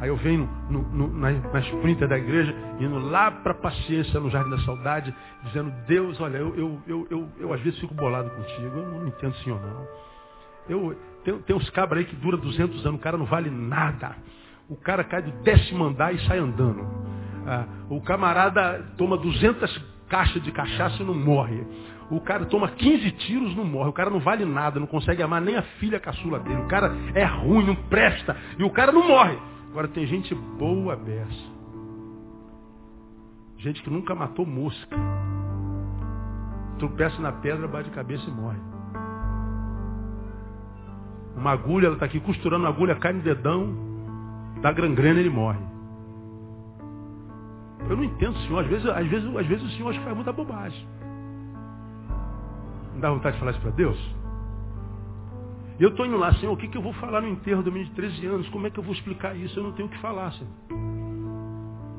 Aí eu venho no, no, na, sprinter da igreja, indo lá para a paciência no Jardim da Saudade, dizendo, Deus, olha, eu, eu, eu, eu, eu às vezes fico bolado contigo, eu não entendo senhor não. Eu, tem, tem uns cabras aí que dura 200 anos, o cara não vale nada. O cara cai do décimo andar e sai andando. Ah, o camarada toma 200 caixas de cachaça e não morre. O cara toma 15 tiros não morre. O cara não vale nada, não consegue amar nem a filha caçula dele. O cara é ruim, não presta. E o cara não morre. Agora tem gente boa beça. Gente que nunca matou mosca. Tropeça na pedra, bate cabeça e morre. Uma agulha, ela está aqui costurando a agulha, cai no dedão, da gangrena ele morre. Eu não entendo, Senhor. Às vezes, às vezes, às vezes o Senhor acha que faz muita bobagem. Não dá vontade de falar isso para Deus? Eu estou indo lá, Senhor, o que, que eu vou falar no enterro do menino de 13 anos? Como é que eu vou explicar isso? Eu não tenho o que falar, Senhor.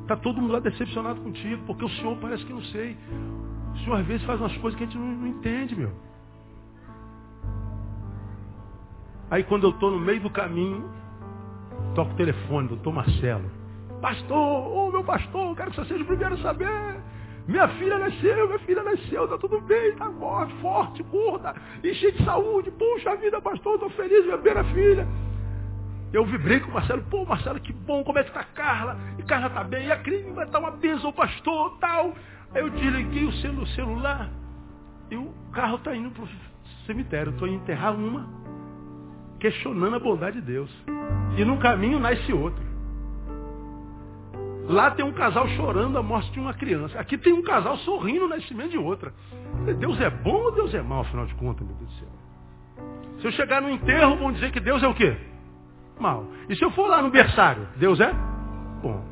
Está todo mundo lá decepcionado contigo, porque o Senhor parece que não sei. O Senhor às vezes faz umas coisas que a gente não, não entende, meu. Aí quando eu estou no meio do caminho, Toca o telefone, doutor Marcelo. Pastor, ô oh, meu pastor, quero que você seja o primeiro a saber. Minha filha nasceu, minha filha nasceu, está tudo bem, está forte, forte, gorda, e cheia de saúde. Puxa vida, pastor, estou feliz, minha primeira filha. Eu vibrei com o Marcelo, pô, Marcelo, que bom, como é que está Carla? E Carla está bem, e a Cris vai estar uma bênção, pastor, tal. Aí eu desliguei o celular e o carro está indo para o cemitério. Estou indo enterrar uma, questionando a bondade de Deus. E no caminho nasce outro. Lá tem um casal chorando a morte de uma criança. Aqui tem um casal sorrindo o nascimento de outra. Deus é bom ou Deus é mau, afinal de contas, meu Deus do céu? Se eu chegar no enterro, vão dizer que Deus é o quê? Mal. E se eu for lá no berçário, Deus é bom.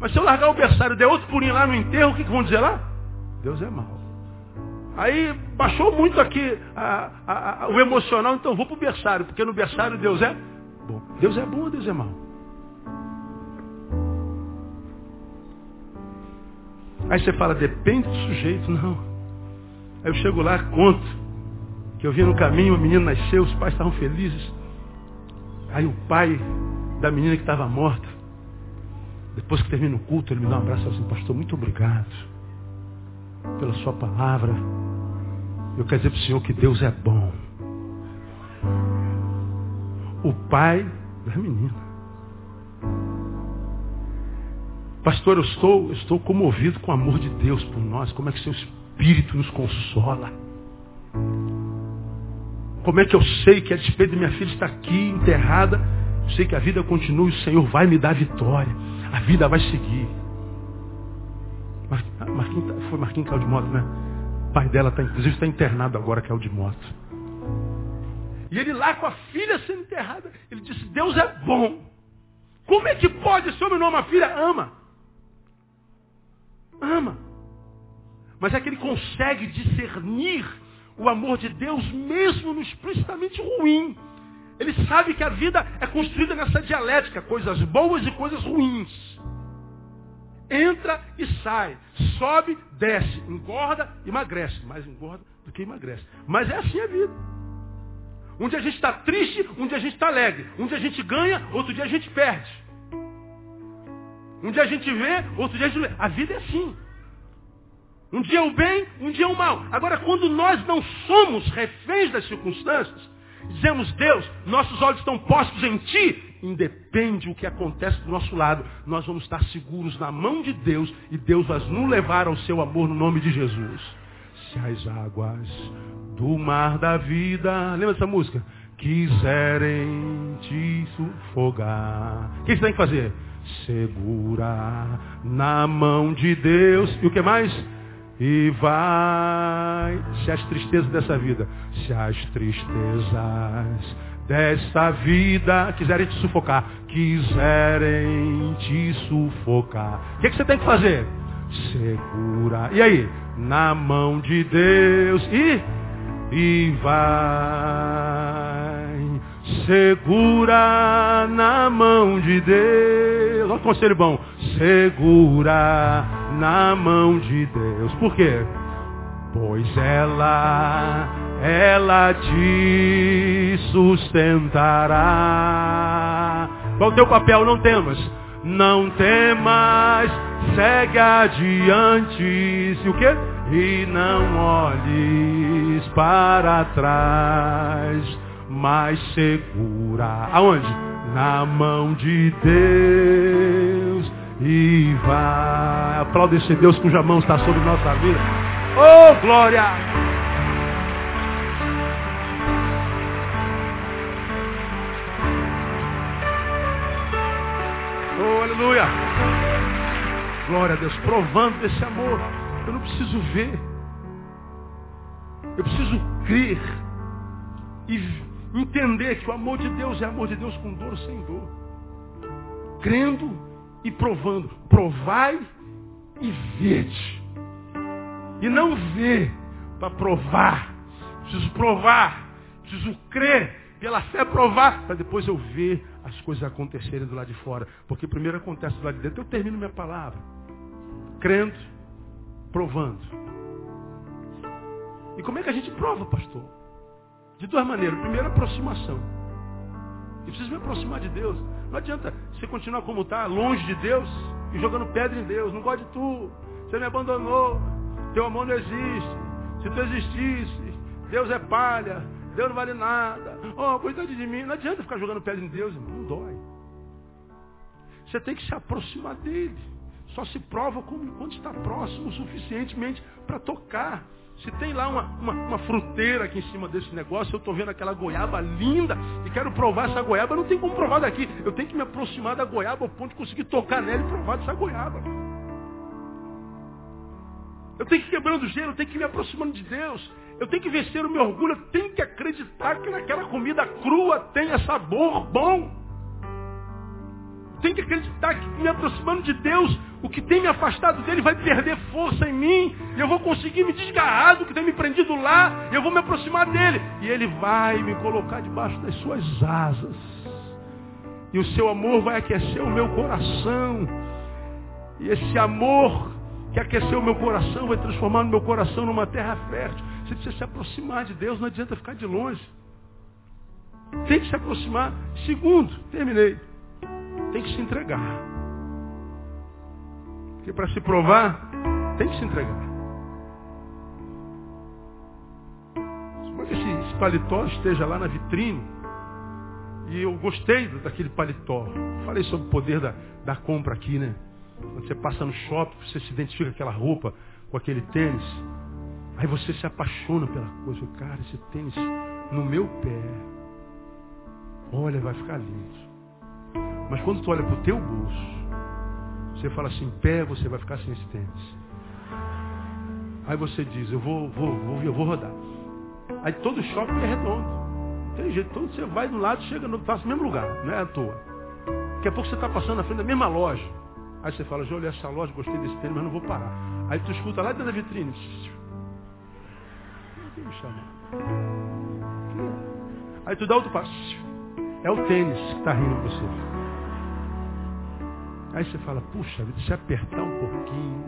Mas se eu largar o berçário e der outro purinho lá no enterro, o que, que vão dizer lá? Deus é mau. Aí baixou muito aqui a, a, a, o emocional, então vou para o berçário, porque no berçário Deus é bom. Deus é bom ou Deus é mau? Aí você fala, depende do sujeito. Não. Aí eu chego lá, conto que eu vi no caminho, o menino nasceu, os pais estavam felizes. Aí o pai da menina que estava morta, depois que termina o culto, ele me dá um abraço assim, pastor, muito obrigado pela sua palavra. Eu quero dizer para o Senhor que Deus é bom. O pai da menina. Pastor, eu estou, estou comovido com o amor de Deus por nós. Como é que seu Espírito nos consola? Como é que eu sei que a despeito de minha filha estar aqui enterrada, eu sei que a vida continua e o Senhor vai me dar vitória. A vida vai seguir. Marquinhos, tá, foi Marquinhos de moto, né? O pai dela, tá, inclusive, está internado agora, caiu de moto. E ele lá com a filha sendo enterrada, ele disse, Deus é bom. Como é que pode esse homem não ama a filha? Ama. Ama. Mas é que ele consegue discernir o amor de Deus mesmo no explicitamente ruim. Ele sabe que a vida é construída nessa dialética, coisas boas e coisas ruins. Entra e sai, sobe, desce, engorda, emagrece. Mais engorda do que emagrece. Mas é assim a vida. Um dia a gente está triste, um dia a gente está alegre. Um dia a gente ganha, outro dia a gente perde. Um dia a gente vê, outro dia a gente vê. A vida é assim. Um dia é o bem, um dia é o mal. Agora, quando nós não somos reféns das circunstâncias, dizemos, Deus, nossos olhos estão postos em Ti, independe o que acontece do nosso lado, nós vamos estar seguros na mão de Deus e Deus vai nos levar ao seu amor no nome de Jesus. Se as águas do mar da vida, lembra dessa música? Quiserem te sufogar. O que você tem que fazer? Segura na mão de Deus. E o que mais? E vai, se as tristezas dessa vida, se as tristezas dessa vida quiserem te sufocar, quiserem te sufocar, o que, que você tem que fazer? Segura. E aí? Na mão de Deus. E, e vai. Segura na mão de Deus. Olha o conselho bom. Segura na mão de Deus. Por quê? Pois ela, ela te sustentará. Qual o teu papel? Não temas. Não temas, segue adiante. E o quê? E não olhes para trás, mas segura. Aonde? Na mão de Deus e vai. Aplauda esse Deus cuja mão está sobre nossa vida. Oh, glória! Oh, aleluia! Glória a Deus, provando desse amor. Eu não preciso ver. Eu preciso crer e entender que o amor de Deus é amor de Deus com dor ou sem dor. Crendo e provando. Provai e vede. E não vê para provar. Preciso provar. Preciso crer. Pela fé provar. Para depois eu ver as coisas acontecerem do lado de fora. Porque primeiro acontece do lado de dentro. Eu termino minha palavra. Crendo, provando. E como é que a gente prova, pastor? De duas maneiras. Primeiro, aproximação. Eu preciso me aproximar de Deus. Não adianta você continuar como está, longe de Deus e jogando pedra em Deus. Não gosto de tu. Você me abandonou. Teu amor não existe. Se tu existisse, Deus é palha. Deus não vale nada. Oh, coitado de mim. Não adianta ficar jogando pedra em Deus, irmão. Não dói. Você tem que se aproximar dele. Só se prova quando está próximo o suficientemente para tocar. Se tem lá uma, uma, uma, fruteira aqui em cima desse negócio, eu estou vendo aquela goiaba linda e quero provar essa goiaba, não tem como provar daqui. Eu tenho que me aproximar da goiaba ao ponto de conseguir tocar nela e provar dessa goiaba. Eu tenho que ir quebrando o gelo, eu tenho que ir me aproximando de Deus. Eu tenho que vencer o meu orgulho, eu tenho que acreditar que naquela comida crua tenha sabor bom tenho que acreditar que me aproximando de Deus, o que tem me afastado dele vai perder força em mim. E eu vou conseguir me desgarrar do que tem me prendido lá. E eu vou me aproximar dele. E ele vai me colocar debaixo das suas asas. E o seu amor vai aquecer o meu coração. E esse amor que aqueceu o meu coração vai transformar o meu coração numa terra fértil. Você precisa se aproximar de Deus, não adianta ficar de longe. Tem que se aproximar. Segundo, terminei tem que se entregar. Porque para se provar, tem que se entregar. paletó esteja lá na vitrine. E eu gostei daquele paletó. Falei sobre o poder da, da compra aqui, né? Quando você passa no shopping, você se identifica com aquela roupa, com aquele tênis. Aí você se apaixona pela coisa. Cara, esse tênis no meu pé. Olha, vai ficar lindo. Mas quando tu olha para o teu bolso, você fala assim, pé, você vai ficar sem esse tênis. Aí você diz, eu vou, vou, vou, eu vou rodar. Aí todo shopping é redondo. Tem jeito, todo você vai do lado, chega no, tá no mesmo lugar, não é à toa. Daqui a pouco você está passando na frente da mesma loja. Aí você fala, já olhei essa loja, gostei desse tênis, mas não vou parar. Aí tu escuta lá dentro da vitrine. Aí tu dá outro passo. É o tênis que está rindo você. Aí você fala, puxa, se apertar um pouquinho,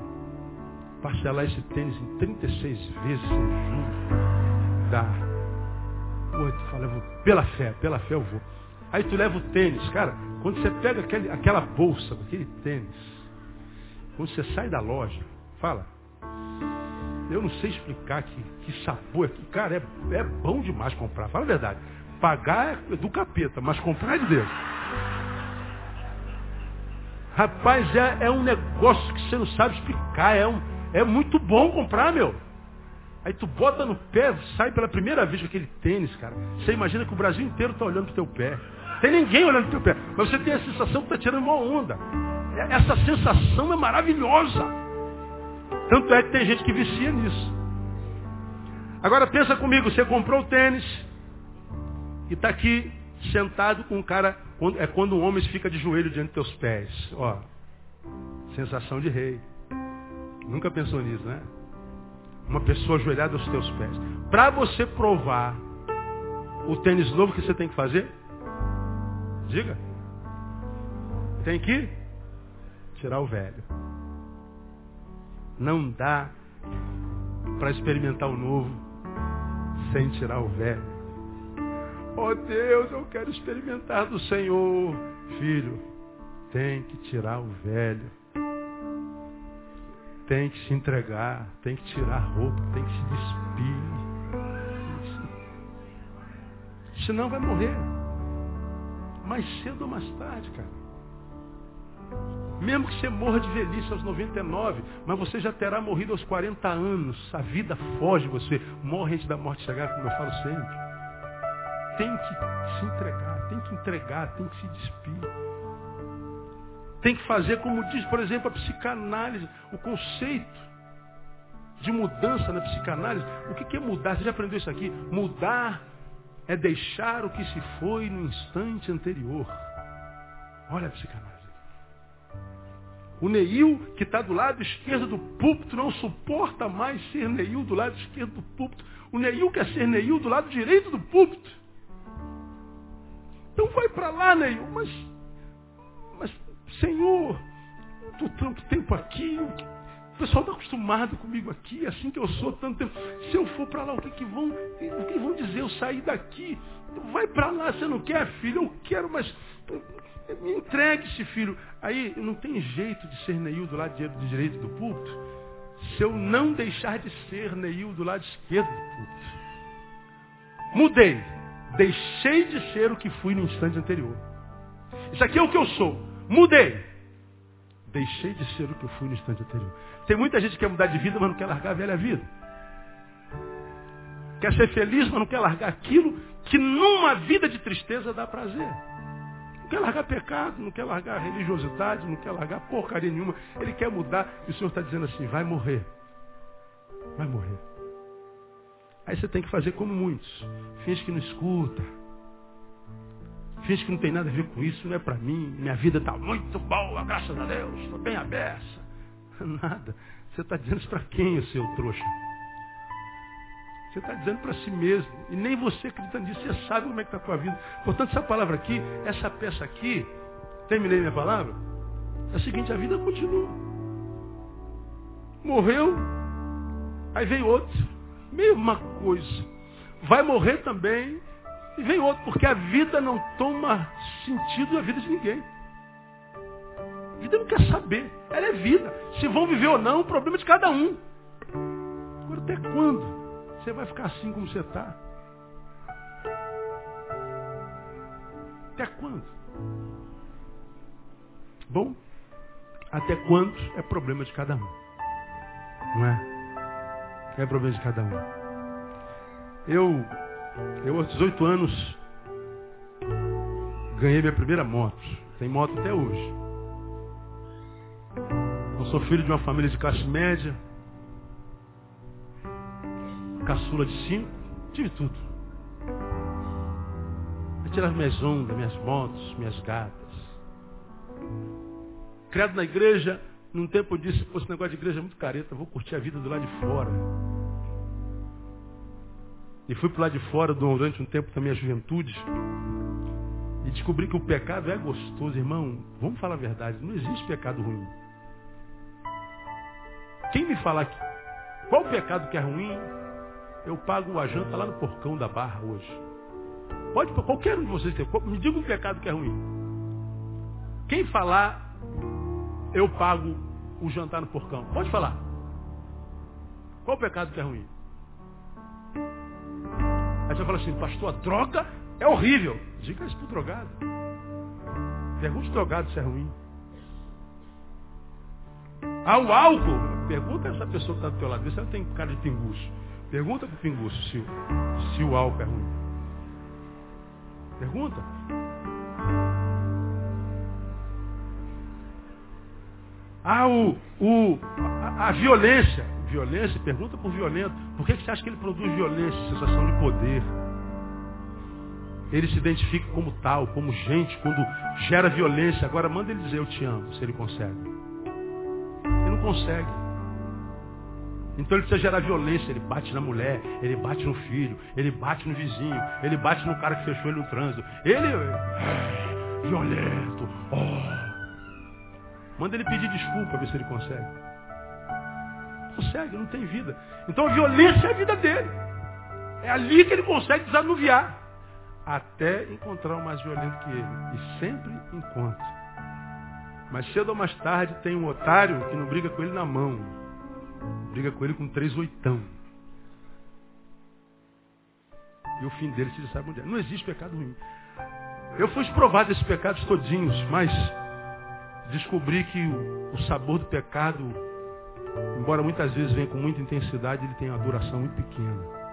parcelar esse tênis em 36 vezes sem juros, dá. Pô, tu fala, vou, pela fé, pela fé eu vou. Aí tu leva o tênis, cara, quando você pega aquele, aquela bolsa, aquele tênis, quando você sai da loja, fala, eu não sei explicar que, que sabor aqui. Cara, é, é bom demais comprar. Fala a verdade. Pagar é do capeta, mas comprar é de Deus. Rapaz, é, é um negócio que você não sabe explicar. É, um, é muito bom comprar, meu. Aí tu bota no pé, sai pela primeira vez com aquele tênis, cara. Você imagina que o Brasil inteiro está olhando pro teu pé. Tem ninguém olhando pro teu pé. Mas você tem a sensação que está tirando uma onda. É, essa sensação é maravilhosa. Tanto é que tem gente que vicia nisso. Agora pensa comigo, você comprou o tênis, e está aqui sentado com um cara, é quando um homem fica de joelho diante dos teus pés. Ó, sensação de rei. Nunca pensou nisso, né? Uma pessoa ajoelhada aos teus pés. Para você provar o tênis novo que você tem que fazer, diga. Tem que tirar o velho. Não dá para experimentar o novo sem tirar o velho. Oh Deus, eu quero experimentar do Senhor. Filho, tem que tirar o velho. Tem que se entregar, tem que tirar a roupa, tem que se despir. Senão vai morrer. Mais cedo ou mais tarde, cara. Mesmo que você morra de velhice aos 99, mas você já terá morrido aos 40 anos. A vida foge de você. Morre antes da morte chegar, como eu falo sempre tem que se entregar, tem que entregar, tem que se despir. Tem que fazer como diz, por exemplo, a psicanálise, o conceito de mudança na psicanálise. O que é mudar? Você já aprendeu isso aqui? Mudar é deixar o que se foi no instante anterior. Olha a psicanálise. O Neil, que está do lado esquerdo do púlpito, não suporta mais ser Neil do lado esquerdo do púlpito. O Neil quer ser Neil do lado direito do púlpito. Então vai para lá, Neil. Mas, mas, Senhor, estou tanto tempo aqui. O pessoal está acostumado comigo aqui, assim que eu sou tanto tempo. Se eu for para lá, o que, que vão, o que vão dizer? Eu saí daqui. Vai para lá, você não quer, filho? Eu quero, mas me entregue-se, filho. Aí não tem jeito de ser Neil do lado direito do púlpito se eu não deixar de ser Neil do lado esquerdo do púlpito. Mudei. Deixei de ser o que fui no instante anterior. Isso aqui é o que eu sou. Mudei. Deixei de ser o que eu fui no instante anterior. Tem muita gente que quer mudar de vida, mas não quer largar a velha vida. Quer ser feliz, mas não quer largar aquilo que numa vida de tristeza dá prazer. Não quer largar pecado, não quer largar religiosidade, não quer largar porcaria nenhuma. Ele quer mudar e o Senhor está dizendo assim, vai morrer. Vai morrer. Aí você tem que fazer como muitos. Finge que não escuta. Finge que não tem nada a ver com isso, não é para mim. Minha vida está muito boa, graças a Deus. Estou bem aberta. Nada. Você está dizendo isso para quem, o seu trouxa? Você está dizendo para si mesmo. E nem você acredita nisso. Você sabe como é que está a tua vida. Portanto, essa palavra aqui, essa peça aqui, terminei minha palavra? É o seguinte, a vida continua. Morreu, aí veio outro. Mesma coisa. Vai morrer também e vem outro, porque a vida não toma sentido na vida de ninguém. A vida não quer saber. Ela é vida. Se vão viver ou não, o problema é de cada um. Agora, até quando você vai ficar assim como você está? Até quando? Bom, até quando é problema de cada um. Não é? É problema de cada um. Eu, eu aos 18 anos, ganhei minha primeira moto. Tem moto até hoje. Eu sou filho de uma família de classe média. Caçula de cinco. Tive tudo. Eu tirava minhas ondas, minhas motos, minhas gatas criado na igreja, num tempo eu disse, pô, esse negócio de igreja é muito careta, vou curtir a vida do lado de fora. E fui para lado de fora durante um tempo da minha juventude. E descobri que o pecado é gostoso, irmão. Vamos falar a verdade, não existe pecado ruim. Quem me falar qual pecado que é ruim, eu pago a janta lá no porcão da barra hoje. Pode, qualquer um de vocês, me diga um pecado que é ruim. Quem falar eu pago o jantar no porcão. Pode falar. Qual o pecado que é ruim? Aí você fala assim, pastor, a droga é horrível. Diga isso pro drogado. Pergunte pro drogado se é ruim. Ah, o álcool. Pergunta essa pessoa que está do teu lado. Se ela tem cara de pinguço. Pergunta pro pinguço se, se o álcool é ruim. Pergunta. Ah, o, o, a, a violência. Violência, pergunta por violento. Por que, que você acha que ele produz violência, sensação de poder? Ele se identifica como tal, como gente, quando gera violência. Agora manda ele dizer eu te amo, se ele consegue. Ele não consegue. Então ele precisa gerar violência. Ele bate na mulher, ele bate no filho, ele bate no vizinho, ele bate no cara que fechou ele no trânsito. Ele é violento. Oh. Manda ele pedir desculpa, ver se ele consegue. Consegue, não tem vida. Então a violência é a vida dele. É ali que ele consegue desanuviar. Até encontrar o mais violento que ele. E sempre encontra. Mas cedo ou mais tarde tem um otário que não briga com ele na mão. Briga com ele com três oitão. E o fim dele se sabe onde é. Não existe pecado ruim. Eu fui provado desses pecados todinhos, mas descobri que o, sabor do pecado, embora muitas vezes venha com muita intensidade, ele tem uma duração muito pequena.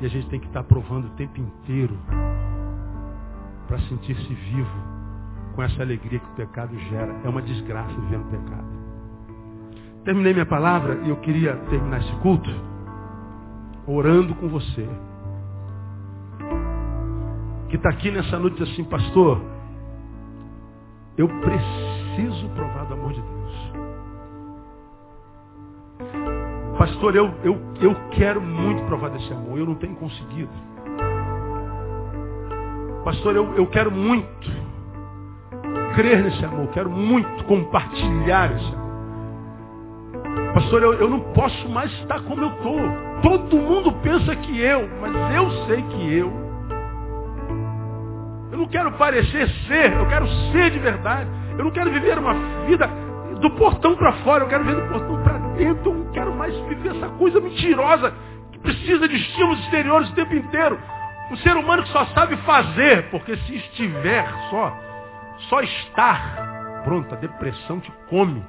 E a gente tem que estar provando o tempo inteiro para sentir-se vivo com essa alegria que o pecado gera. É uma desgraça viver no pecado. Terminei minha palavra e eu queria terminar esse culto orando com você que está aqui nessa noite assim, pastor, eu preciso provar do amor de Deus. Pastor, eu, eu, eu quero muito provar desse amor, eu não tenho conseguido. Pastor, eu, eu quero muito crer nesse amor, quero muito compartilhar esse amor. Pastor, eu, eu não posso mais estar como eu estou. Todo mundo pensa que eu, mas eu sei que eu quero parecer ser, eu quero ser de verdade. Eu não quero viver uma vida do portão para fora, eu quero viver do portão para dentro. Eu não quero mais viver essa coisa mentirosa que precisa de estímulos exteriores o tempo inteiro. Um ser humano que só sabe fazer, porque se estiver só, só estar, pronto, a depressão te come.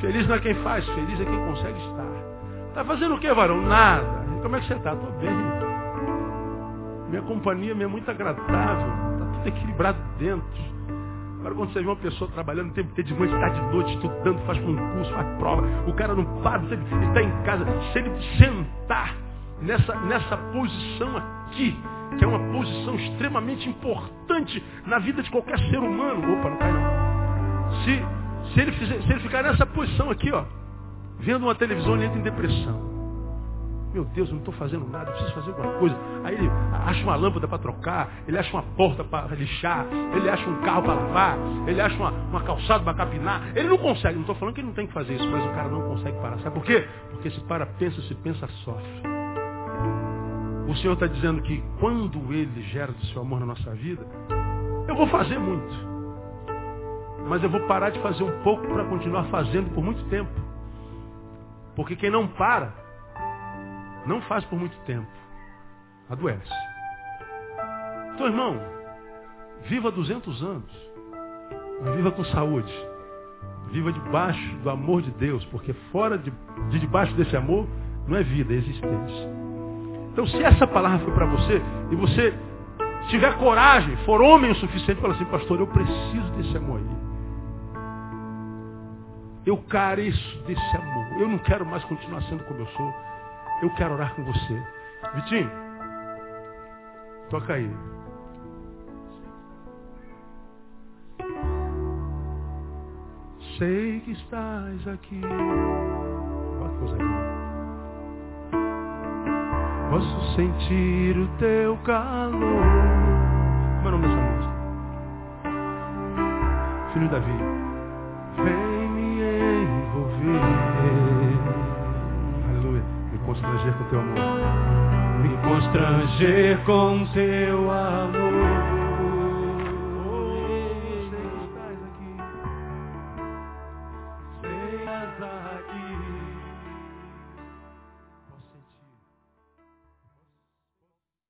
Feliz não é quem faz, feliz é quem consegue estar. Está fazendo o que, varão? Nada. Como é que você está? Estou bem. Minha companhia me é muito agradável. Está tudo equilibrado dentro. Agora quando você vê uma pessoa trabalhando o tempo inteiro de manhã, está de noite, estudando, faz concurso, faz prova, o cara não para, ele está em casa. Se ele sentar nessa, nessa posição aqui, que é uma posição extremamente importante na vida de qualquer ser humano. Opa, não cai não. Se, se, ele, fizer, se ele ficar nessa posição aqui, ó, vendo uma televisão, ele entra em depressão. Meu Deus, eu não estou fazendo nada, preciso fazer alguma coisa. Aí ele acha uma lâmpada para trocar, ele acha uma porta para lixar, ele acha um carro para lavar, ele acha uma, uma calçada para capinar. Ele não consegue, não estou falando que ele não tem que fazer isso, mas o cara não consegue parar. Sabe por quê? Porque se para, pensa, se pensa, sofre. O Senhor está dizendo que quando Ele gera do seu amor na nossa vida, eu vou fazer muito. Mas eu vou parar de fazer um pouco para continuar fazendo por muito tempo. Porque quem não para, não faz por muito tempo. Adoece. Então, irmão, viva 200 anos. Mas viva com saúde. Viva debaixo do amor de Deus, porque fora de, de debaixo desse amor não é vida, é existência. Então, se essa palavra foi para você e você tiver coragem, for homem o suficiente, fala assim, pastor, eu preciso desse amor aí. Eu careço desse amor. Eu não quero mais continuar sendo como eu sou. Eu quero orar com você. Vitinho, toca aí. Sei que estás aqui. Olha que coisa. Posso sentir o teu calor. Como é o nome dessa música? Filho Davi. Vem me envolver. Constranger com teu amor. Me constranger com teu amor.